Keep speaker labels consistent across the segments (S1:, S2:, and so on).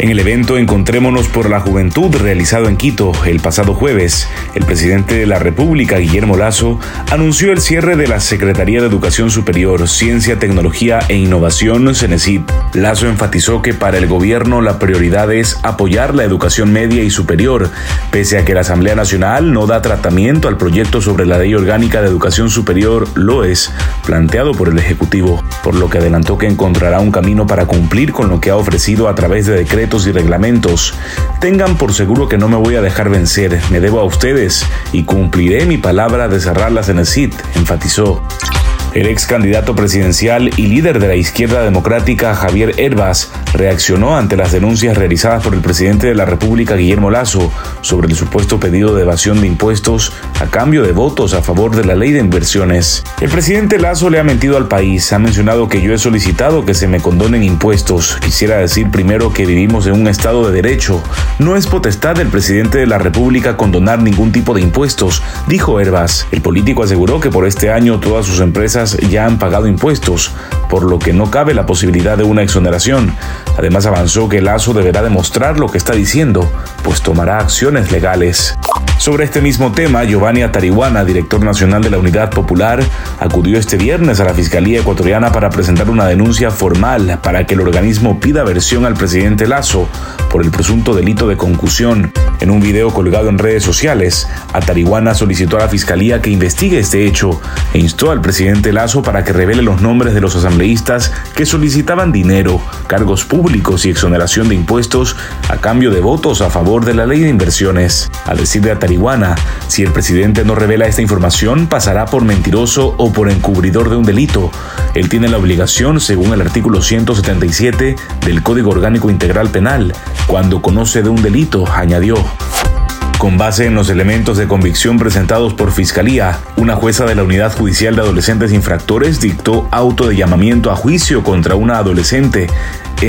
S1: En el evento Encontrémonos por la Juventud realizado en Quito el pasado jueves, el presidente de la República, Guillermo Lazo, anunció el cierre de la Secretaría de Educación Superior, Ciencia, Tecnología e Innovación, CENESID. Lazo enfatizó que para el gobierno la prioridad es apoyar la educación media y superior, pese a que la Asamblea Nacional no da tratamiento al proyecto sobre la Ley Orgánica de Educación Superior, lo es, planteado por el Ejecutivo, por lo que adelantó que encontrará un camino para cumplir con lo que ha ofrecido a través de decretos y reglamentos. Tengan por seguro que no me voy a dejar vencer, me debo a ustedes y cumpliré mi palabra de cerrarlas en el CIT, enfatizó. El ex candidato presidencial y líder de la izquierda democrática Javier Herbas reaccionó ante las denuncias realizadas por el presidente de la República Guillermo Lazo sobre el supuesto pedido de evasión de impuestos a cambio de votos a favor de la ley de inversiones. El presidente Lazo le ha mentido al país, ha mencionado que yo he solicitado que se me condonen impuestos. Quisiera decir primero que vivimos en un estado de derecho. No es potestad del presidente de la República condonar ningún tipo de impuestos, dijo Herbas. El político aseguró que por este año todas sus empresas ya han pagado impuestos, por lo que no cabe la posibilidad de una exoneración. Además avanzó que Lazo deberá demostrar lo que está diciendo, pues tomará acciones legales. Sobre este mismo tema, Giovanni Atarihuana, director nacional de la Unidad Popular, acudió este viernes a la Fiscalía Ecuatoriana para presentar una denuncia formal para que el organismo pida versión al presidente Lazo por el presunto delito de concusión. En un video colgado en redes sociales, Atarihuana solicitó a la Fiscalía que investigue este hecho e instó al presidente Lazo para que revele los nombres de los asambleístas que solicitaban dinero, cargos públicos y exoneración de impuestos a cambio de votos a favor de la ley de inversiones. A decir de Atarihuana, si el presidente no revela esta información, pasará por mentiroso o por encubridor de un delito. Él tiene la obligación, según el artículo 177 del Código Orgánico Integral Penal, cuando conoce de un delito, añadió. Con base en los elementos de convicción presentados por Fiscalía, una jueza de la Unidad Judicial de Adolescentes Infractores dictó auto de llamamiento a juicio contra una adolescente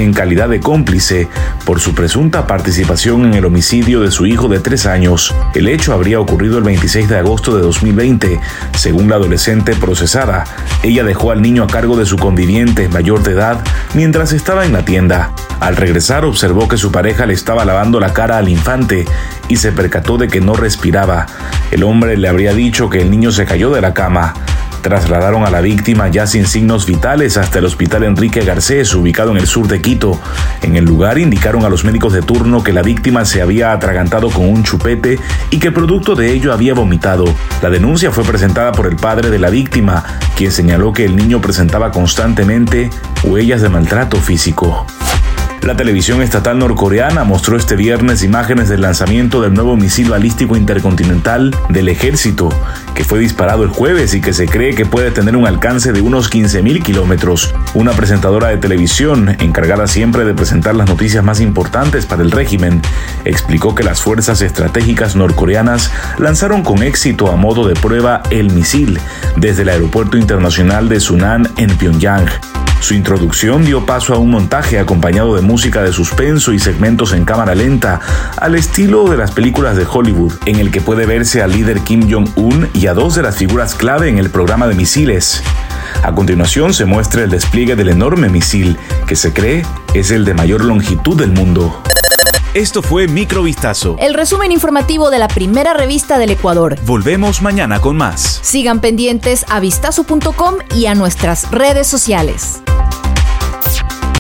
S1: en calidad de cómplice por su presunta participación en el homicidio de su hijo de tres años. El hecho habría ocurrido el 26 de agosto de 2020. Según la adolescente procesada, ella dejó al niño a cargo de su conviviente mayor de edad mientras estaba en la tienda. Al regresar observó que su pareja le estaba lavando la cara al infante y se percató de que no respiraba. El hombre le habría dicho que el niño se cayó de la cama. Trasladaron a la víctima ya sin signos vitales hasta el hospital Enrique Garcés, ubicado en el sur de Quito. En el lugar indicaron a los médicos de turno que la víctima se había atragantado con un chupete y que producto de ello había vomitado. La denuncia fue presentada por el padre de la víctima, quien señaló que el niño presentaba constantemente huellas de maltrato físico. La televisión estatal norcoreana mostró este viernes imágenes del lanzamiento del nuevo misil balístico intercontinental del ejército, que fue disparado el jueves y que se cree que puede tener un alcance de unos 15.000 kilómetros. Una presentadora de televisión, encargada siempre de presentar las noticias más importantes para el régimen, explicó que las fuerzas estratégicas norcoreanas lanzaron con éxito a modo de prueba el misil desde el aeropuerto internacional de Sunan en Pyongyang. Su introducción dio paso a un montaje acompañado de música de suspenso y segmentos en cámara lenta, al estilo de las películas de Hollywood, en el que puede verse al líder Kim Jong-un y a dos de las figuras clave en el programa de misiles. A continuación se muestra el despliegue del enorme misil, que se cree es el de mayor longitud del mundo.
S2: Esto fue Microvistazo.
S3: El resumen informativo de la primera revista del Ecuador.
S2: Volvemos mañana con más.
S3: Sigan pendientes a vistazo.com y a nuestras redes sociales.